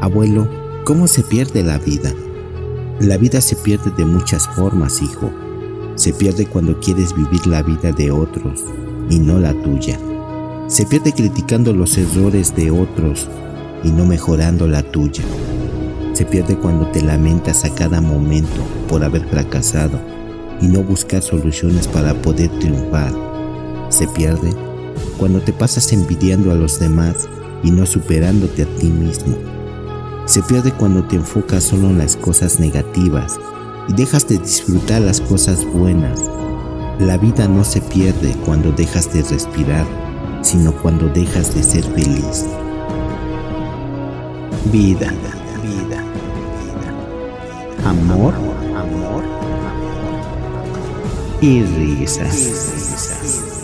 Abuelo, ¿cómo se pierde la vida? La vida se pierde de muchas formas, hijo. Se pierde cuando quieres vivir la vida de otros y no la tuya. Se pierde criticando los errores de otros y no mejorando la tuya. Se pierde cuando te lamentas a cada momento por haber fracasado y no buscar soluciones para poder triunfar. Se pierde cuando te pasas envidiando a los demás y no superándote a ti mismo. Se pierde cuando te enfocas solo en las cosas negativas y dejas de disfrutar las cosas buenas. La vida no se pierde cuando dejas de respirar, sino cuando dejas de ser feliz. Vida, vida, vida. Amor, amor, amor. Y risas.